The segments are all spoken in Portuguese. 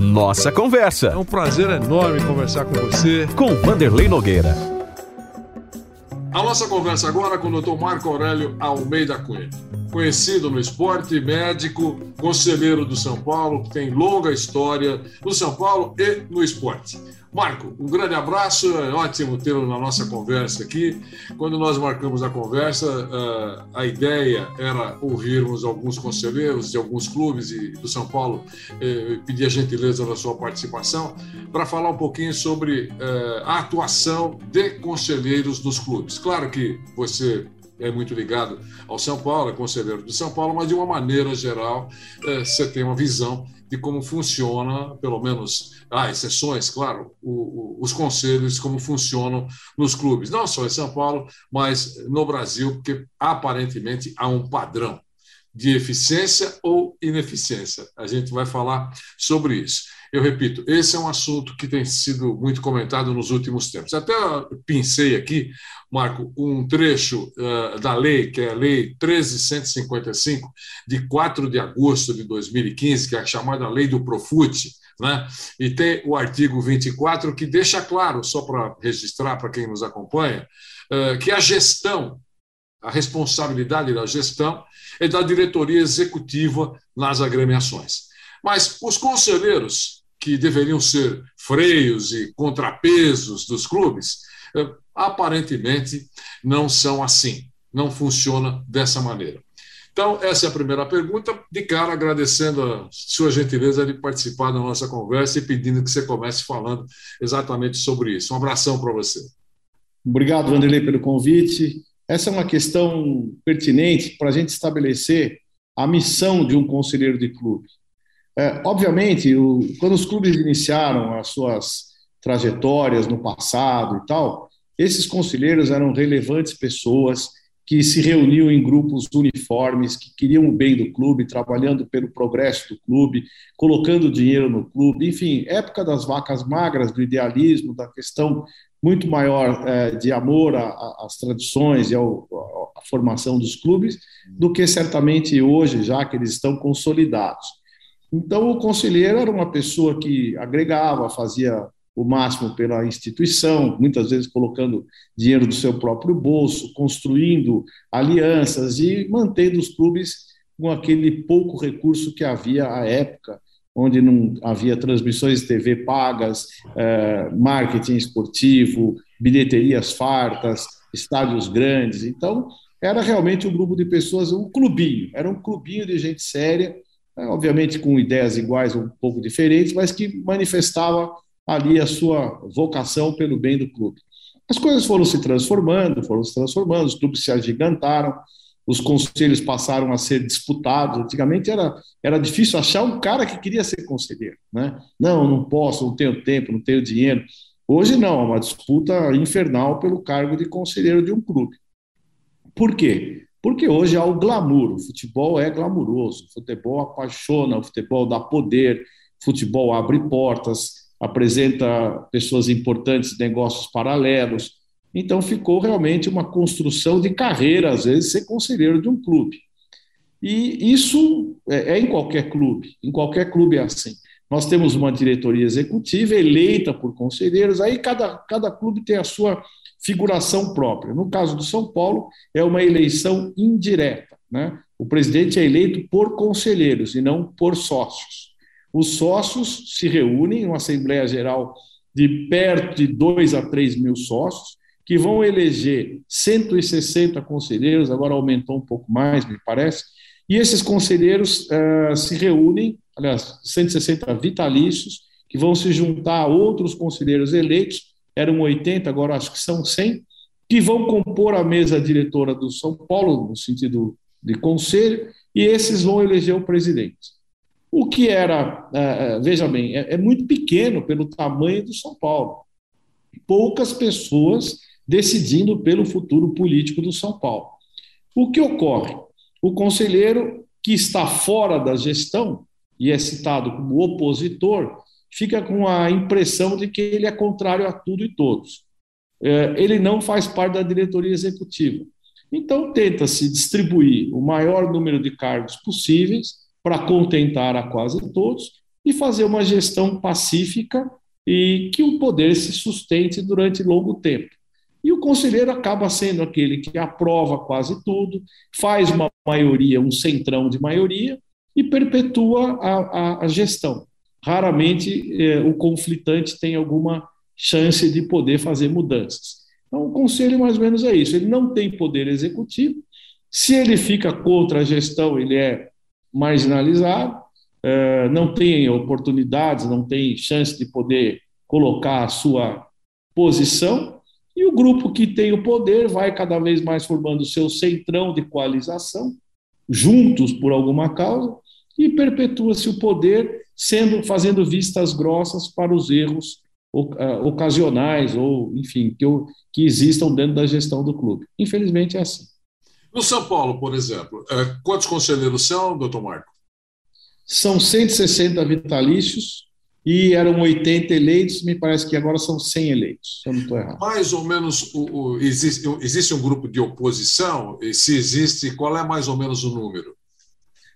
Nossa Conversa. É um prazer enorme conversar com você. Com Vanderlei Nogueira. A nossa conversa agora com o Dr. Marco Aurélio Almeida Cunha. Conhecido no esporte, médico, conselheiro do São Paulo, que tem longa história no São Paulo e no esporte. Marco, um grande abraço, é ótimo tê-lo na nossa conversa aqui. Quando nós marcamos a conversa, eh, a ideia era ouvirmos alguns conselheiros de alguns clubes do São Paulo, eh, pedir a gentileza da sua participação, para falar um pouquinho sobre eh, a atuação de conselheiros dos clubes. Claro que você é muito ligado ao São Paulo, é conselheiro do São Paulo, mas de uma maneira geral, você tem uma visão de como funciona, pelo menos há exceções, claro, o, o, os conselhos, como funcionam nos clubes, não só em São Paulo, mas no Brasil, porque aparentemente há um padrão de eficiência ou ineficiência. A gente vai falar sobre isso. Eu repito, esse é um assunto que tem sido muito comentado nos últimos tempos. Até pincei aqui, Marco, um trecho uh, da lei, que é a Lei 1355, de 4 de agosto de 2015, que é a chamada Lei do Profute, né? e tem o artigo 24, que deixa claro, só para registrar para quem nos acompanha, uh, que a gestão, a responsabilidade da gestão é da diretoria executiva nas agremiações. Mas os conselheiros que deveriam ser freios e contrapesos dos clubes, eh, aparentemente não são assim, não funciona dessa maneira. Então, essa é a primeira pergunta. De cara, agradecendo a sua gentileza de participar da nossa conversa e pedindo que você comece falando exatamente sobre isso. Um abração para você. Obrigado, Vanderlei, pelo convite. Essa é uma questão pertinente para a gente estabelecer a missão de um conselheiro de clube. É, obviamente, o, quando os clubes iniciaram as suas trajetórias no passado e tal, esses conselheiros eram relevantes pessoas que se reuniam em grupos uniformes, que queriam o bem do clube, trabalhando pelo progresso do clube, colocando dinheiro no clube, enfim, época das vacas magras, do idealismo, da questão muito maior é, de amor às tradições e ao, à formação dos clubes, do que certamente hoje, já que eles estão consolidados. Então, o conselheiro era uma pessoa que agregava, fazia o máximo pela instituição, muitas vezes colocando dinheiro do seu próprio bolso, construindo alianças e mantendo os clubes com aquele pouco recurso que havia à época, onde não havia transmissões de TV pagas, eh, marketing esportivo, bilheterias fartas, estádios grandes. Então, era realmente um grupo de pessoas, um clubinho, era um clubinho de gente séria é, obviamente com ideias iguais ou um pouco diferentes, mas que manifestava ali a sua vocação pelo bem do clube. As coisas foram se transformando, foram se transformando, os clubes se agigantaram, os conselhos passaram a ser disputados. Antigamente era, era difícil achar um cara que queria ser conselheiro. Né? Não, não posso, não tenho tempo, não tenho dinheiro. Hoje não, é uma disputa infernal pelo cargo de conselheiro de um clube. Por quê? Porque hoje há o glamour, o futebol é glamuroso, o futebol apaixona, o futebol dá poder, o futebol abre portas, apresenta pessoas importantes, negócios paralelos. Então ficou realmente uma construção de carreira, às vezes, ser conselheiro de um clube. E isso é, é em qualquer clube, em qualquer clube é assim. Nós temos uma diretoria executiva eleita por conselheiros, aí cada, cada clube tem a sua figuração própria. No caso do São Paulo, é uma eleição indireta. Né? O presidente é eleito por conselheiros e não por sócios. Os sócios se reúnem em uma Assembleia Geral de perto de 2 a 3 mil sócios, que vão eleger 160 conselheiros, agora aumentou um pouco mais, me parece, e esses conselheiros uh, se reúnem, aliás, 160 vitalícios, que vão se juntar a outros conselheiros eleitos eram 80, agora acho que são 100, que vão compor a mesa diretora do São Paulo, no sentido de conselho, e esses vão eleger o presidente. O que era, é, veja bem, é, é muito pequeno pelo tamanho do São Paulo. Poucas pessoas decidindo pelo futuro político do São Paulo. O que ocorre? O conselheiro que está fora da gestão e é citado como opositor, fica com a impressão de que ele é contrário a tudo e todos. É, ele não faz parte da diretoria executiva. Então, tenta-se distribuir o maior número de cargos possíveis para contentar a quase todos e fazer uma gestão pacífica e que o poder se sustente durante longo tempo. E o conselheiro acaba sendo aquele que aprova quase tudo, faz uma maioria, um centrão de maioria, e perpetua a, a, a gestão. Raramente eh, o conflitante tem alguma chance de poder fazer mudanças. Então, o conselho, mais ou menos, é isso: ele não tem poder executivo. Se ele fica contra a gestão, ele é marginalizado, eh, não tem oportunidades, não tem chance de poder colocar a sua posição. E o grupo que tem o poder vai cada vez mais formando o seu centrão de coalização, juntos por alguma causa, e perpetua-se o poder sendo fazendo vistas grossas para os erros ah, ocasionais ou, enfim, que, que existam dentro da gestão do clube. Infelizmente é assim. No São Paulo, por exemplo, é, quantos conselheiros são, doutor Marco? São 160 vitalícios e eram 80 eleitos, me parece que agora são 100 eleitos, se eu não estou errado. Mais ou menos, o, o, existe, existe um grupo de oposição? E se existe, qual é mais ou menos o número?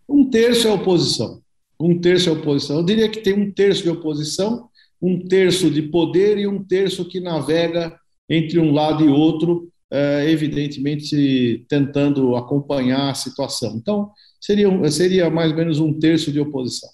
Um terço é oposição. Um terço é oposição. Eu diria que tem um terço de oposição, um terço de poder e um terço que navega entre um lado e outro, é, evidentemente tentando acompanhar a situação. Então, seria, seria mais ou menos um terço de oposição.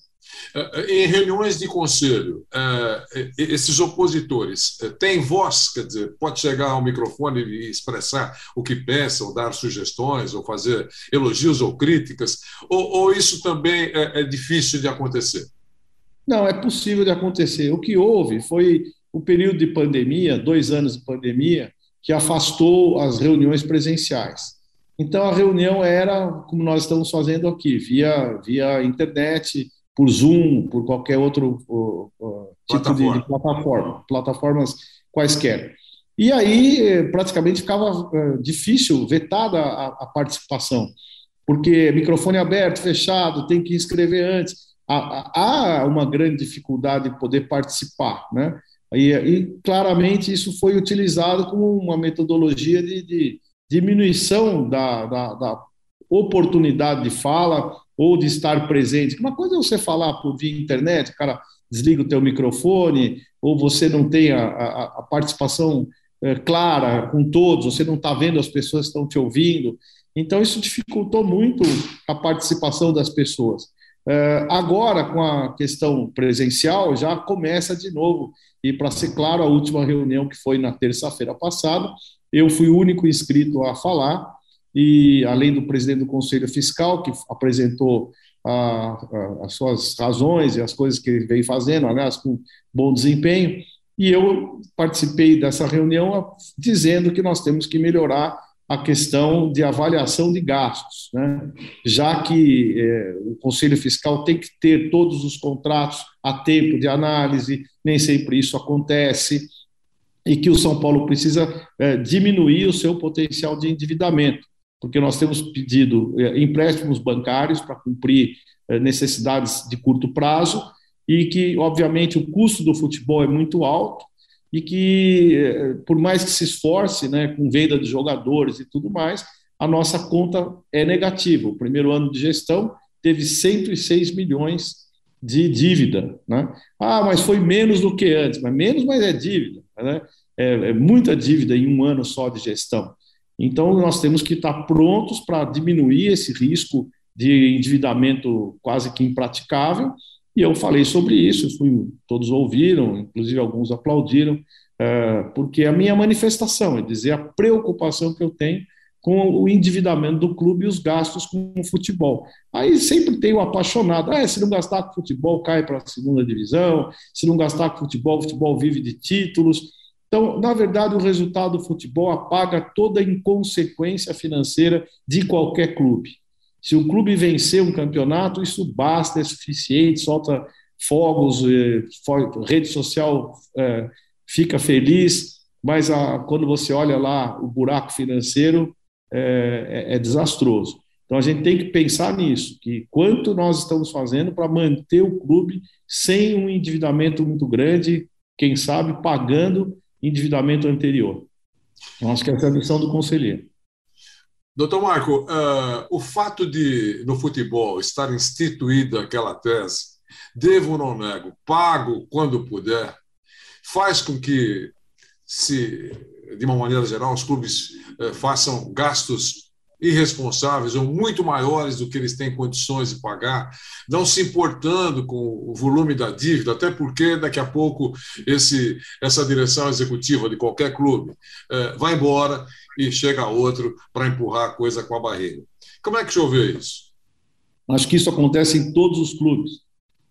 É, é, em reuniões de conselho, é, esses opositores têm voz, quer dizer, pode chegar ao microfone e expressar o que pensa, ou dar sugestões, ou fazer elogios ou críticas, ou, ou isso também é, é difícil de acontecer? Não, é possível de acontecer. O que houve foi o período de pandemia, dois anos de pandemia, que afastou as reuniões presenciais. Então a reunião era como nós estamos fazendo aqui, via via internet, por Zoom, por qualquer outro uh, uh, tipo plataforma. De, de, plataforma, plataformas quaisquer. E aí eh, praticamente ficava uh, difícil, vetada a, a, participação, porque microfone aberto, fechado, tem que inscrever antes. Há, há uma grande dificuldade de poder participar, né? E, e, claramente isso foi utilizado como uma metodologia de, de diminuição da, da, da, oportunidade de fala ou de estar presente. Uma coisa é você falar por via internet, o cara desliga o teu microfone, ou você não tem a, a, a participação é, clara com todos, você não está vendo as pessoas que estão te ouvindo. Então, isso dificultou muito a participação das pessoas. É, agora, com a questão presencial, já começa de novo. E, para ser claro, a última reunião que foi na terça-feira passada, eu fui o único inscrito a falar, e além do presidente do Conselho Fiscal, que apresentou a, a, as suas razões e as coisas que ele vem fazendo, aliás, com bom desempenho, e eu participei dessa reunião dizendo que nós temos que melhorar a questão de avaliação de gastos, né? já que é, o Conselho Fiscal tem que ter todos os contratos a tempo de análise, nem sempre isso acontece, e que o São Paulo precisa é, diminuir o seu potencial de endividamento, porque nós temos pedido é, empréstimos bancários para cumprir é, necessidades de curto prazo, e que, obviamente, o custo do futebol é muito alto, e que, eh, por mais que se esforce né, com venda de jogadores e tudo mais, a nossa conta é negativa. O primeiro ano de gestão teve 106 milhões de dívida. Né? Ah, mas foi menos do que antes. Mas menos, mas é dívida. Né? É, é muita dívida em um ano só de gestão. Então, nós temos que estar prontos para diminuir esse risco de endividamento quase que impraticável e eu falei sobre isso, fui, todos ouviram, inclusive alguns aplaudiram, é, porque a minha manifestação é dizer a preocupação que eu tenho com o endividamento do clube e os gastos com o futebol. Aí sempre tem o apaixonado, ah, se não gastar com futebol, cai para a segunda divisão, se não gastar com futebol, futebol vive de títulos. Então, na verdade, o resultado do futebol apaga toda inconsequência financeira de qualquer clube. Se o clube vencer um campeonato, isso basta, é suficiente, solta fogos, eh, rede social é, fica feliz, mas quando você olha lá o buraco financeiro é, é, é, desastroso. Então a gente tem que pensar nisso, que quanto nós estamos fazendo para manter o clube sem um endividamento muito grande, quem sabe pagando endividamento anterior. Então, acho que essa é a missão do conselheiro. Doutor Marco, uh, o fato de no futebol estar instituída aquela tese devo ou não nego, pago quando puder, faz com que, se, de uma maneira geral, os clubes eh, façam gastos irresponsáveis ou muito maiores do que eles têm condições de pagar, não se importando com o volume da dívida, até porque daqui a pouco esse, essa direção executiva de qualquer clube eh, vai embora e chega outro para empurrar a coisa com a barriga. Como é que o senhor vê isso? Acho que isso acontece em todos os clubes,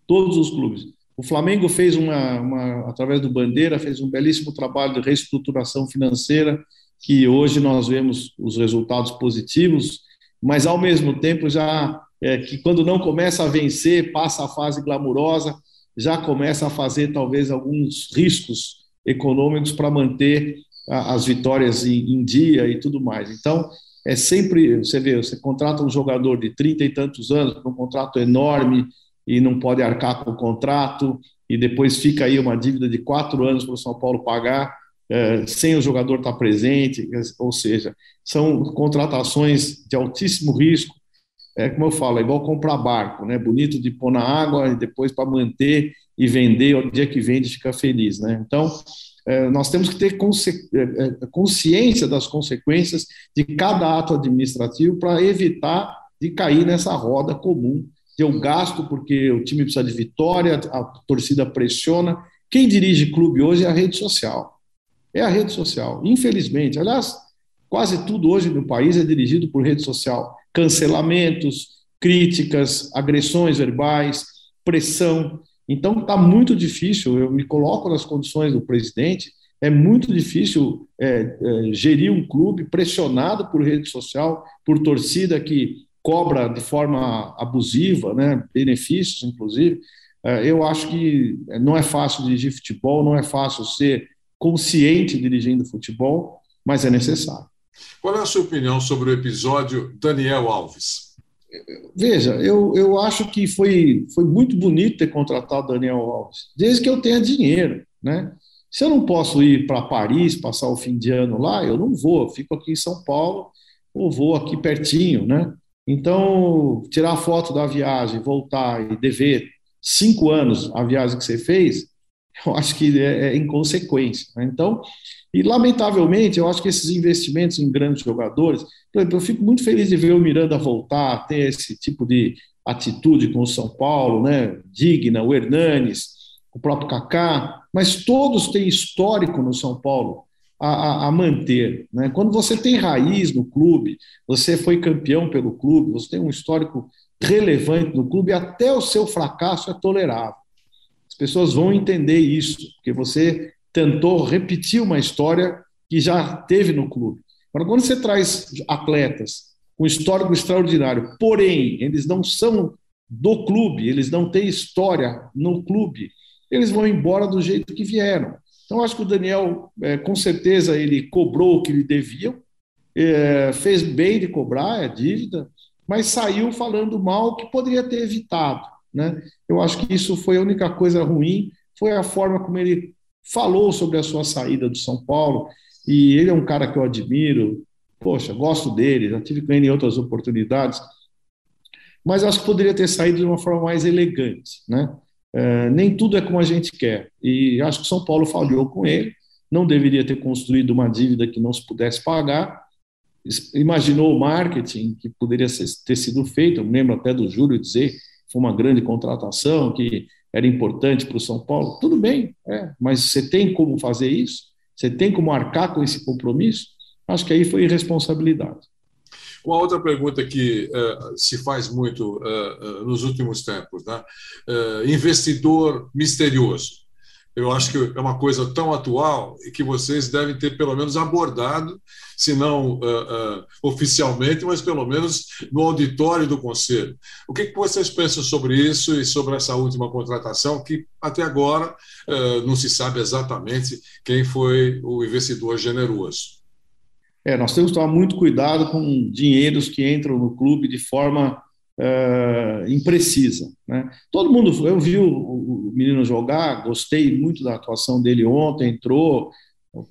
todos os clubes. O Flamengo fez uma, uma através do Bandeira, fez um belíssimo trabalho de reestruturação financeira que hoje nós vemos os resultados positivos, mas ao mesmo tempo já é, que quando não começa a vencer, passa a fase glamurosa, já começa a fazer talvez alguns riscos econômicos para manter a, as vitórias em, em, dia e tudo mais. Então, é sempre, você vê, você contrata um jogador de 30 e tantos anos, um contrato enorme e não pode arcar com o contrato, e depois fica aí uma dívida de quatro anos para o São Paulo pagar, é, sem o jogador estar presente, ou seja, são contratações de altíssimo risco. É como eu falo, é igual comprar barco, né? Bonito de pôr na água e depois para manter e vender, o dia que vende fica feliz, né? Então, é, nós temos que ter é, consciência das consequências de cada ato administrativo para evitar de cair nessa roda comum. Eu gasto porque o time precisa de vitória, a torcida pressiona. Quem dirige clube hoje é a rede social é a rede social. Infelizmente, aliás, quase tudo hoje no país é dirigido por rede social. Cancelamentos, críticas, agressões verbais, pressão. Então, está muito difícil. Eu me coloco nas condições do presidente. É muito difícil é, é, gerir um clube pressionado por rede social, por torcida que cobra de forma abusiva, né, benefícios, inclusive. É, eu acho que não é fácil dirigir futebol, não é fácil ser consciente dirigindo futebol, mas é necessário. Qual é a sua opinião sobre o episódio Daniel Alves? Veja, eu, eu acho que foi, foi muito bonito ter contratado Daniel Alves, desde que eu tenha dinheiro, né? Se eu não posso ir para Paris, passar o fim de ano lá, eu não vou, eu fico aqui em São Paulo ou vou aqui pertinho, né? Então, tirar foto da viagem, voltar e dever cinco anos a viagem que você fez, eu acho que é, é inconsequência. Né? Então, e lamentavelmente, eu acho que esses investimentos em grandes jogadores, por exemplo, eu fico muito feliz de ver o Miranda voltar, ter esse tipo de atitude com o São Paulo, né? digna, o Hernanes, o próprio Kaká, mas todos têm histórico no São Paulo a, a, a, manter. Né? Quando você tem raiz no clube, você foi campeão pelo clube, você tem um histórico relevante no clube, até o seu fracasso é tolerável pessoas vão entender isso, porque você tentou repetir uma história que já teve no clube. Agora, quando você traz atletas com histórico extraordinário, porém, eles não são do clube, eles não têm história no clube, eles vão embora do jeito que vieram. Então, acho que o Daniel, é, com certeza, ele cobrou o que lhe deviam, é, fez bem de cobrar, é dívida, mas saiu falando mal que poderia ter evitado. Né? Eu acho que isso foi a única coisa ruim, foi a forma como ele falou sobre a sua saída do São Paulo, e ele é um cara que eu admiro, poxa, gosto dele, já tive com ele em outras oportunidades, mas acho que poderia ter saído de uma forma mais elegante, né? É, nem tudo é como a gente quer, e acho que São Paulo falhou com ele, não deveria ter construído uma dívida que não se pudesse pagar, imaginou o marketing que poderia ter sido feito, eu me lembro até do Júlio dizer foi uma grande contratação que era importante para o São Paulo. Tudo bem, é, mas você tem como fazer isso? Você tem como arcar com esse compromisso? Acho que aí foi irresponsabilidade. Uma outra pergunta que uh, se faz muito uh, uh, nos últimos tempos, né? investidor misterioso eu acho que é uma coisa tão atual e que vocês devem ter pelo menos abordado, se não uh, uh, oficialmente, mas pelo menos no auditório do Conselho. O que, que, vocês pensam sobre isso e sobre essa última contratação, que até agora uh, não se sabe exatamente quem foi o investidor generoso? É, nós temos que tomar muito cuidado com dinheiros que entram no clube de forma uh, imprecisa. Né? Todo mundo, eu vi o, o, menino jogar, gostei muito da atuação dele ontem, entrou,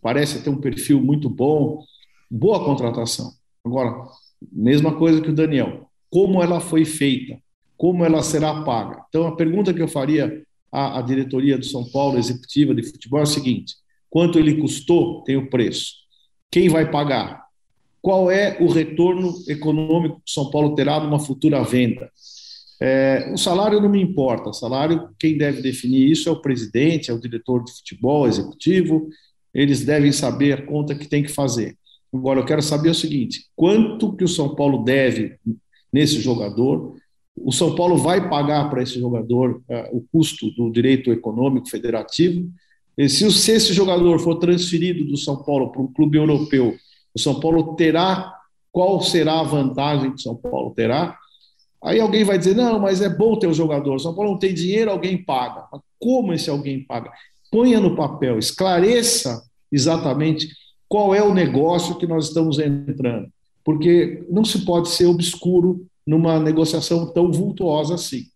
parece ter um perfil muito bom, boa contratação. Agora, mesma coisa que o Daniel, como ela foi feita? como ela será paga. Então, a pergunta que eu faria à, à diretoria do São Paulo, executiva de futebol, é a seguinte: quanto ele custou, tem o preço. Quem vai pagar? Qual é o retorno econômico que São Paulo terá numa futura venda? É, o salário não me importa, o salário, quem deve definir isso é o presidente, é o diretor de futebol, executivo, eles devem saber a conta que tem que fazer. Agora, eu quero saber o seguinte: quanto que o São Paulo deve nesse jogador? O São Paulo vai pagar para esse jogador uh, o custo do direito econômico federativo? E se, se esse jogador for transferido do São Paulo para um clube europeu, o São Paulo terá qual será a vantagem que o São Paulo terá? Aí alguém vai dizer: não, mas é bom ter o jogador. O São Paulo não tem dinheiro, alguém paga. Mas como esse alguém paga? Ponha no papel, esclareça exatamente qual é o negócio que nós estamos entrando. Porque não se pode ser obscuro numa negociação tão vultuosa assim.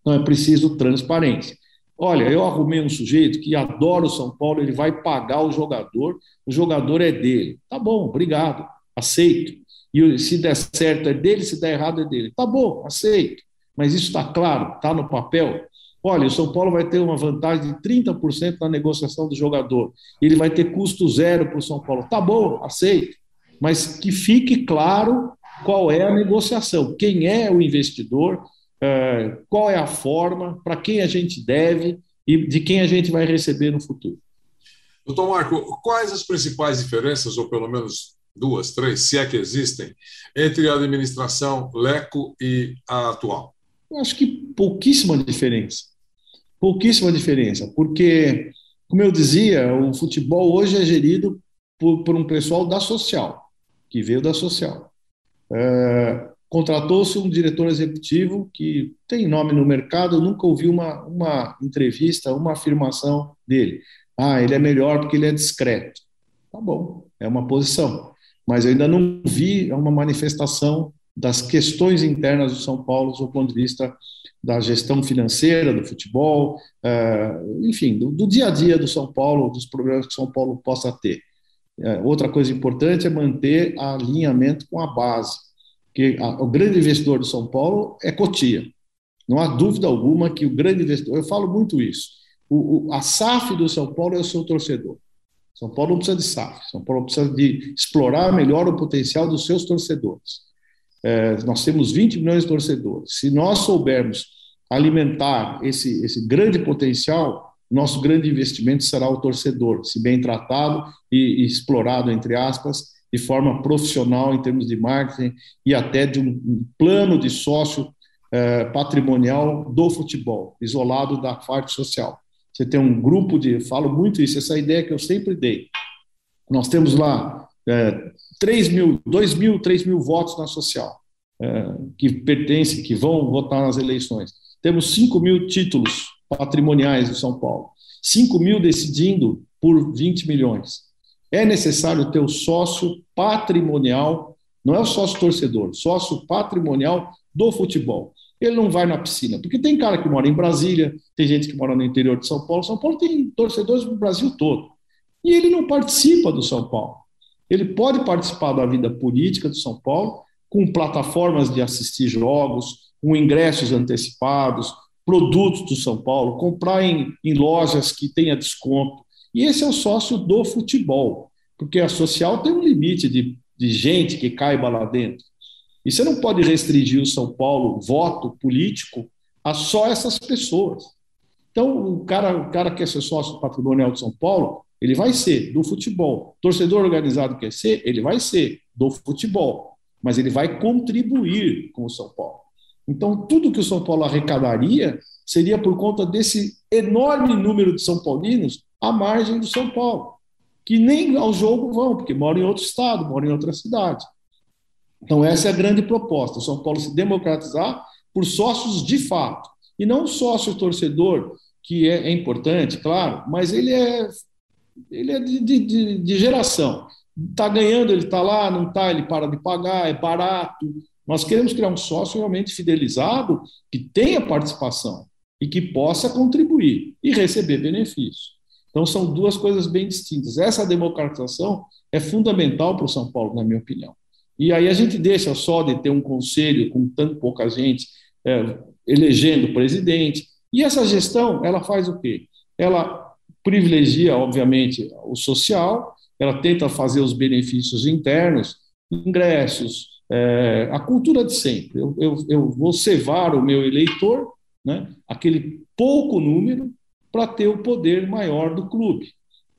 Então é preciso transparência. Olha, eu arrumei um sujeito que adora o São Paulo, ele vai pagar o jogador, o jogador é dele. Tá bom, obrigado, aceito. E se der certo é dele, se der errado é dele. Tá bom, aceito. Mas isso está claro, está no papel. Olha, o São Paulo vai ter uma vantagem de 30% na negociação do jogador. Ele vai ter custo zero para o São Paulo. Tá bom, aceito. Mas que fique claro qual é a negociação, quem é o investidor, qual é a forma, para quem a gente deve e de quem a gente vai receber no futuro. Doutor Marco, quais as principais diferenças, ou pelo menos duas, três, se é que existem, entre a administração Leco e a atual? Eu acho que pouquíssima diferença. Pouquíssima diferença, porque, como eu dizia, o futebol hoje é gerido por, por um pessoal da social, que veio da social. É, Contratou-se um diretor executivo que tem nome no mercado, nunca ouvi uma, uma entrevista, uma afirmação dele. Ah, ele é melhor porque ele é discreto. Tá bom, é uma posição mas eu ainda não vi uma manifestação das questões internas do São Paulo do ponto de vista da gestão financeira do futebol, eh, enfim, do, dia a dia do São Paulo, dos problemas que São Paulo possa ter. Eh, outra coisa importante é manter alinhamento com a base, que o grande investidor do São Paulo é Cotia. Não há dúvida alguma que o grande investidor, eu falo muito isso, o, a SAF do São Paulo é o seu torcedor. São Paulo não precisa de SAF, São Paulo precisa de explorar melhor o potencial dos seus torcedores. É, nós temos 20 milhões de torcedores. Se nós soubermos alimentar esse, esse grande potencial, nosso grande investimento será o torcedor, se bem tratado e, e explorado, entre aspas, de forma profissional em termos de marketing e até de um, plano de sócio é, patrimonial do futebol, isolado da parte social. Você tem um grupo de. Falo muito isso, essa ideia que eu sempre dei. Nós temos lá é, 3 mil, 2 mil, 3 mil votos na social, é, que pertencem, que vão votar nas eleições. Temos 5 mil títulos patrimoniais do São Paulo. 5 mil decidindo por 20 milhões. É necessário ter o sócio patrimonial, não é o sócio torcedor, sócio patrimonial do futebol ele não vai na piscina. Porque tem cara que mora em Brasília, tem gente que mora no interior de São Paulo. São Paulo tem torcedores do Brasil todo. E ele não participa do São Paulo. Ele pode participar da vida política do São Paulo com plataformas de assistir jogos, com ingressos antecipados, produtos do São Paulo, comprar em, em lojas que tenha desconto. E esse é o sócio do futebol, porque a social tem um limite de, de gente que caiba lá dentro. E você não pode restringir o São Paulo, voto político, a só essas pessoas. Então, o cara, o cara quer ser sócio patrimonial de São Paulo, ele vai ser do futebol. Torcedor organizado quer ser, ele vai ser do futebol. Mas ele vai contribuir com o São Paulo. Então, tudo que o São Paulo arrecadaria seria por conta desse enorme número de São Paulinos à margem do São Paulo, que nem ao jogo vão, porque moram em outro estado, moram em outra cidade. Então, essa é a grande proposta: São Paulo se democratizar por sócios de fato, e não sócio torcedor, que é, é importante, claro, mas ele é, ele é de, de, de geração. Está ganhando, ele está lá, não está, ele para de pagar, é barato. Nós queremos criar um sócio realmente fidelizado, que tenha participação e que possa contribuir e receber benefícios. Então, são duas coisas bem distintas. Essa democratização é fundamental para o São Paulo, na minha opinião. E aí a gente deixa só de ter um conselho com tão pouca gente é, elegendo presidente. E essa gestão, ela faz o quê? Ela privilegia, obviamente, o social, ela tenta fazer os benefícios internos, ingressos, é, a cultura de sempre. Eu, eu, eu vou cevar o meu eleitor, né, aquele pouco número, para ter o poder maior do clube.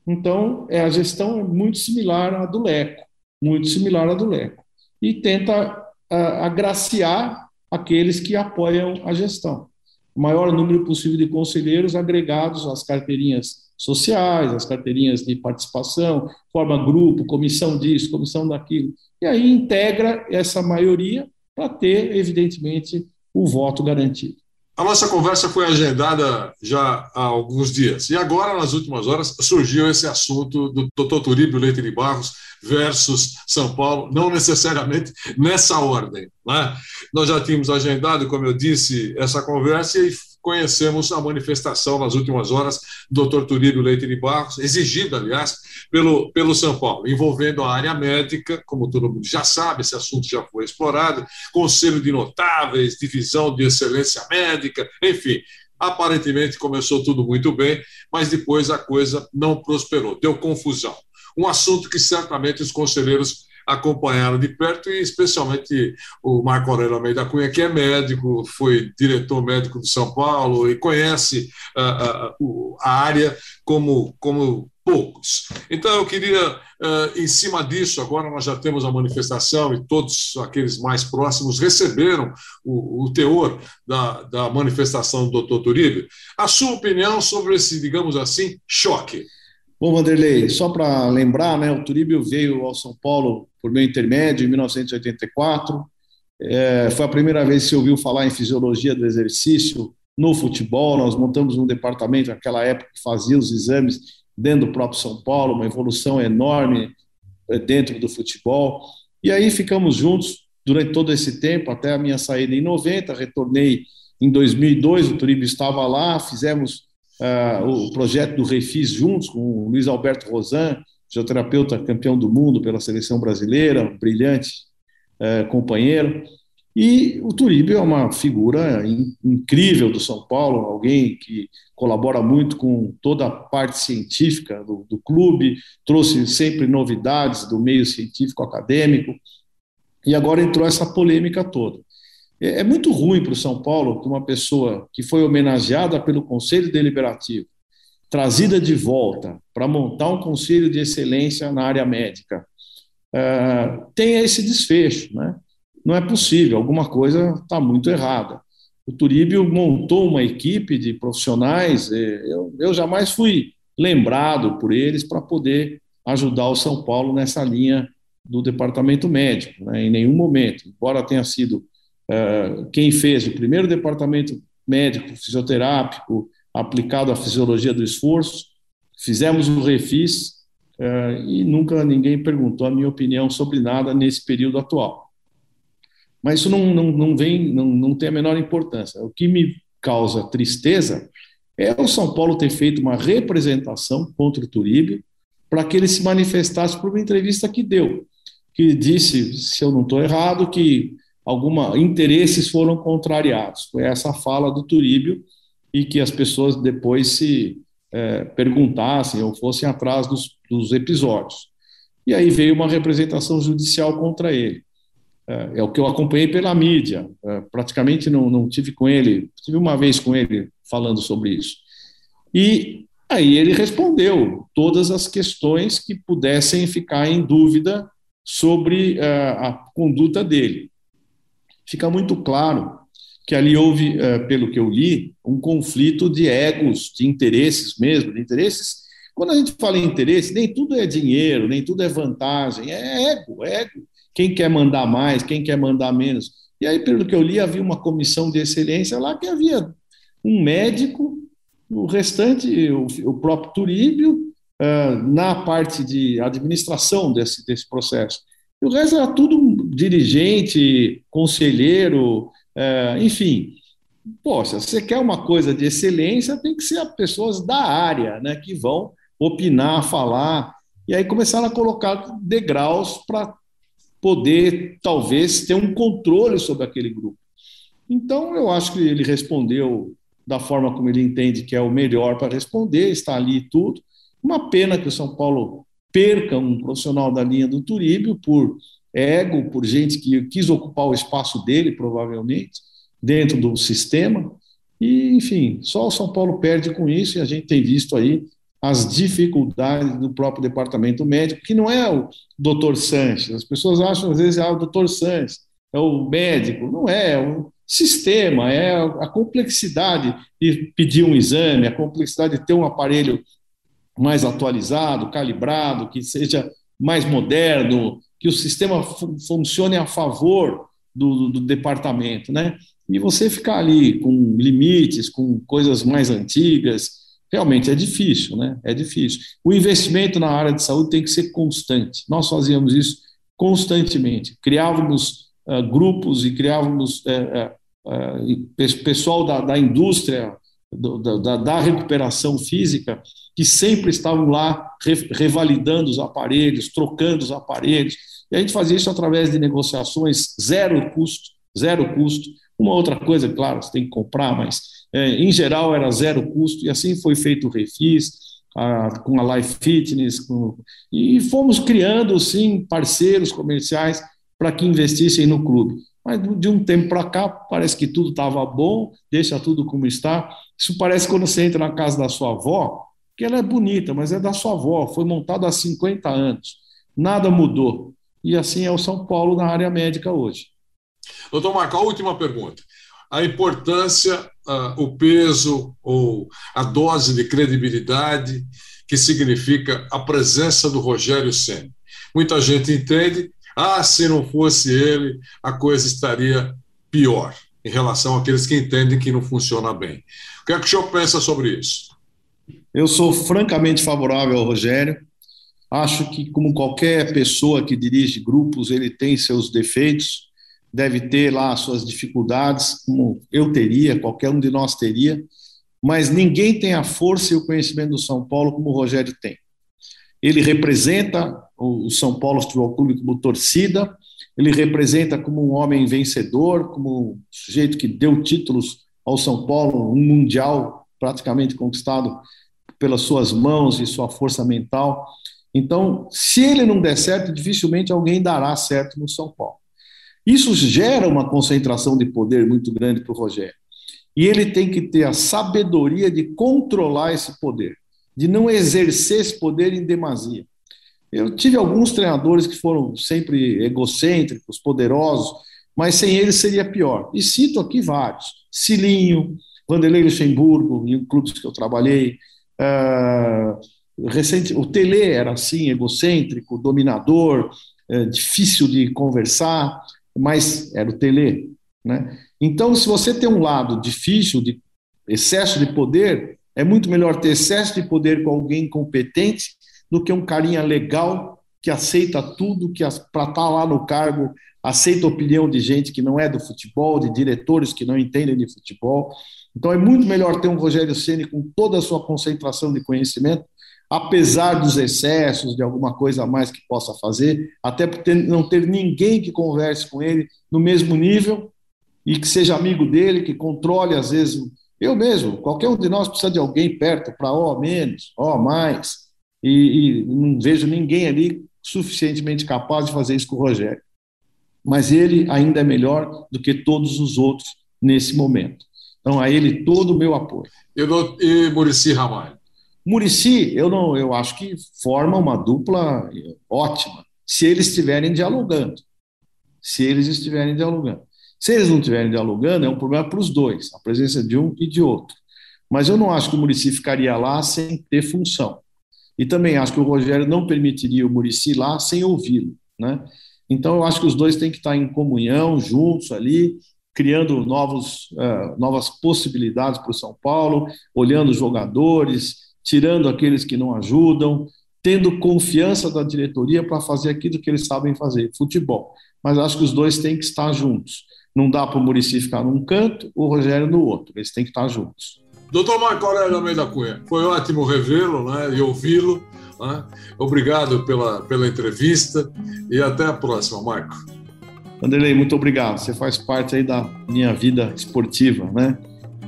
Então, é, a gestão é muito similar à do Leco, muito similar à do Leco. E tenta agraciar aqueles que apoiam a gestão. O maior número possível de conselheiros agregados às carteirinhas sociais, às carteirinhas de participação, forma grupo, comissão disso, comissão daquilo. E aí integra essa maioria para ter, evidentemente, o voto garantido. A nossa conversa foi agendada já há alguns dias. E agora, nas últimas horas, surgiu esse assunto do Dr. Turíbio Leite de Barros versus São Paulo, não necessariamente nessa ordem. Né? Nós já tínhamos agendado, como eu disse, essa conversa e conhecemos a manifestação nas últimas horas do Dr. Turíbio Leite de Barros, exigida, aliás, pelo, pelo São Paulo, envolvendo a área médica, como todo mundo já sabe, esse assunto já foi explorado, Conselho de Notáveis, Divisão de Excelência Médica, enfim. Aparentemente começou tudo muito bem, mas depois a coisa não prosperou, deu confusão. Um assunto que certamente os conselheiros acompanharam de perto, e especialmente o Marco Aurélio Almeida Cunha, que é médico, foi diretor médico de São Paulo e conhece a, a, a área como, como poucos. Então, eu queria, em cima disso, agora nós já temos a manifestação e todos aqueles mais próximos receberam o, o teor da, da manifestação do doutor Turíbio. A sua opinião sobre esse, digamos assim, choque? Bom, Vanderlei, só para lembrar, né, o Turíbio veio ao São Paulo por meu intermédio em 1984. É, foi a primeira vez que se ouviu falar em fisiologia do exercício no futebol. Nós montamos um departamento naquela época que fazia os exames dentro do próprio São Paulo, uma evolução enorme é, dentro do futebol. E aí ficamos juntos durante todo esse tempo, até a minha saída em 90. Retornei em 2002, o Turíbio estava lá, fizemos uh, o projeto do Refis juntos com o Luiz Alberto Rosan, fisioterapeuta campeão do mundo pela seleção brasileira, um brilhante uh, companheiro. E o Turíbio é uma figura in, incrível do São Paulo, alguém que colabora muito com toda a parte científica do, do clube, trouxe sempre novidades do meio científico acadêmico, e agora entrou essa polêmica toda. É, é muito ruim para o São Paulo que uma pessoa que foi homenageada pelo Conselho Deliberativo, trazida de volta para montar um conselho de excelência na área médica, uh, tenha esse desfecho. Né? Não é possível, alguma coisa está muito errada. O Turíbio montou uma equipe de profissionais, eu, eu jamais fui lembrado por eles para poder ajudar o São Paulo nessa linha do departamento médico, né? em nenhum momento, embora tenha sido eh, quem fez o primeiro departamento médico fisioterápico aplicado à fisiologia do esforço, fizemos o refis uh, e nunca ninguém perguntou a minha opinião sobre nada nesse período atual. Mas isso não, não, não vem, não, não tem a menor importância. O que me causa tristeza é o São Paulo ter feito uma representação contra o Turíbio para que ele se manifestasse por uma entrevista que deu, que disse, se eu não estou errado, que alguma interesses foram contrariados. Foi essa a fala do Turíbio e que as pessoas depois se é, perguntassem ou fossem atrás dos, dos, episódios. E aí veio uma representação judicial contra ele. É, é o que eu acompanhei pela mídia. É, praticamente não, não tive com ele, tive uma vez com ele falando sobre isso. E aí ele respondeu todas as questões que pudessem ficar em dúvida sobre é, a conduta dele fica muito claro que ali houve, eh, pelo que eu li, um conflito de egos, de interesses mesmo, de interesses. Quando a gente fala em interesse, nem tudo é dinheiro, nem tudo é vantagem, é ego, é ego. Quem quer mandar mais, quem quer mandar menos. E aí, pelo que eu li, havia uma comissão de excelência lá que havia um médico, o restante, o, próprio Turíbio, uh, na parte de administração desse, desse processo. E o resto era tudo dirigente, conselheiro, é, enfim. Poxa, se você quer uma coisa de excelência, tem que ser pessoas da área, né, que vão opinar, falar. E aí começaram a colocar degraus para poder, talvez, ter um controle sobre aquele grupo. Então, eu acho que ele respondeu da forma como ele entende que é o melhor para responder, está ali tudo. Uma pena que o São Paulo perca um profissional da linha do Turíbio por ego, por gente que quis ocupar o espaço dele, provavelmente, dentro do sistema. E, enfim, só o São Paulo perde com isso, e a gente tem visto aí as dificuldades do próprio departamento médico, que não é o doutor Sanches. As pessoas acham, às vezes, ah, o doutor Sanches é o médico. Não é, é o sistema, é a complexidade de pedir um exame, a complexidade de ter um aparelho mais atualizado, calibrado, que seja mais moderno, que o sistema funcione a favor do, do, departamento, né? E você ficar ali com limites, com coisas mais antigas, realmente é difícil, né? É difícil. O investimento na área de saúde tem que ser constante. Nós fazíamos isso constantemente. Criávamos uh, grupos e criávamos uh, uh, pessoal da, da indústria do, da, da, recuperação física que sempre estavam lá revalidando os aparelhos, trocando os aparelhos. E a gente fazia isso através de negociações zero custo, zero custo. Uma outra coisa, claro, você tem que comprar, mas é, em geral era zero custo, e assim foi feito o Refis, a, com a Life Fitness, com, e fomos criando, sim, parceiros comerciais para que investissem no clube. Mas de um tempo para cá, parece que tudo estava bom, deixa tudo como está. Isso parece quando você entra na casa da sua avó, que ela é bonita, mas é da sua avó, foi montada há 50 anos. Nada mudou. E assim é o São Paulo na área médica hoje. Doutor Marco, a última pergunta. A importância, uh, o peso ou a dose de credibilidade que significa a presença do Rogério Senna. Muita gente entende, ah, se não fosse ele, a coisa estaria pior em relação àqueles que entendem que não funciona bem. O que é que o senhor pensa sobre isso? Eu sou francamente favorável ao Rogério. Acho que, como qualquer pessoa que dirige grupos, ele tem seus defeitos, deve ter lá suas dificuldades, como eu teria, qualquer um de nós teria, mas ninguém tem a força e o conhecimento do São Paulo como o Rogério tem. Ele representa o São Paulo Futebol Clube como torcida, ele representa como um homem vencedor, como um sujeito que deu títulos ao São Paulo, um mundial praticamente conquistado pelas suas mãos e sua força mental. Então, se ele não der certo, dificilmente alguém dará certo no São Paulo. Isso gera uma concentração de poder muito grande para o Rogério. E ele tem que ter a sabedoria de controlar esse poder, de não exercer esse poder em demasia. Eu tive alguns treinadores que foram sempre egocêntricos, poderosos, mas sem eles seria pior. E cito aqui vários: Cilinho, Vanderlei Luxemburgo, em clubes que eu trabalhei, Uh, recente, o Tele era assim, egocêntrico, dominador, uh, difícil de conversar, mas era o Tele. Né? Então, se você tem um lado difícil, de excesso de poder, é muito melhor ter excesso de poder com alguém competente do que um carinha legal que aceita tudo, que para estar tá lá no cargo aceita a opinião de gente que não é do futebol, de diretores que não entendem de futebol. Então é muito melhor ter um Rogério Ceni com toda a sua concentração de conhecimento, apesar dos excessos, de alguma coisa a mais que possa fazer, até por ter, não ter ninguém que converse com ele no mesmo nível e que seja amigo dele, que controle às vezes eu mesmo, qualquer um de nós precisa de alguém perto para ó menos, ó mais, e, e não vejo ninguém ali suficientemente capaz de fazer isso com o Rogério. Mas ele ainda é melhor do que todos os outros nesse momento. Então, a ele todo o meu apoio. E, do, e Murici Ramalho? Murici, eu, não, eu acho que forma uma dupla ótima, se eles estiverem dialogando. Se eles estiverem dialogando. Se eles não estiverem dialogando, é um problema para os dois, a presença de um e de outro. Mas eu não acho que o Murici ficaria lá sem ter função. E também acho que o Rogério não permitiria o Murici lá sem ouvi-lo. Né? Então, eu acho que os dois têm que estar em comunhão, juntos ali, criando novos, uh, novas possibilidades para o São Paulo, olhando jogadores, tirando aqueles que não ajudam, tendo confiança da diretoria para fazer aquilo que eles sabem fazer, futebol. Mas acho que os dois têm que estar juntos. Não dá para o Murici ficar num canto, o Rogério no outro. Eles têm que estar juntos. Doutor Marco Aurélio Almeida Cunha, foi ótimo revê-lo né, e ouvi-lo. Né? Obrigado pela, pela entrevista e até a próxima, Marco. Vanderlei, muito obrigado. Você faz parte aí da minha vida esportiva, né?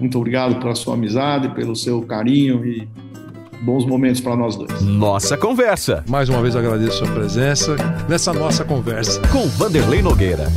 Muito obrigado pela sua amizade, pelo seu carinho e bons momentos para nós dois. Nossa Conversa. Mais uma vez agradeço a sua presença nessa nossa conversa. Com Vanderlei Nogueira.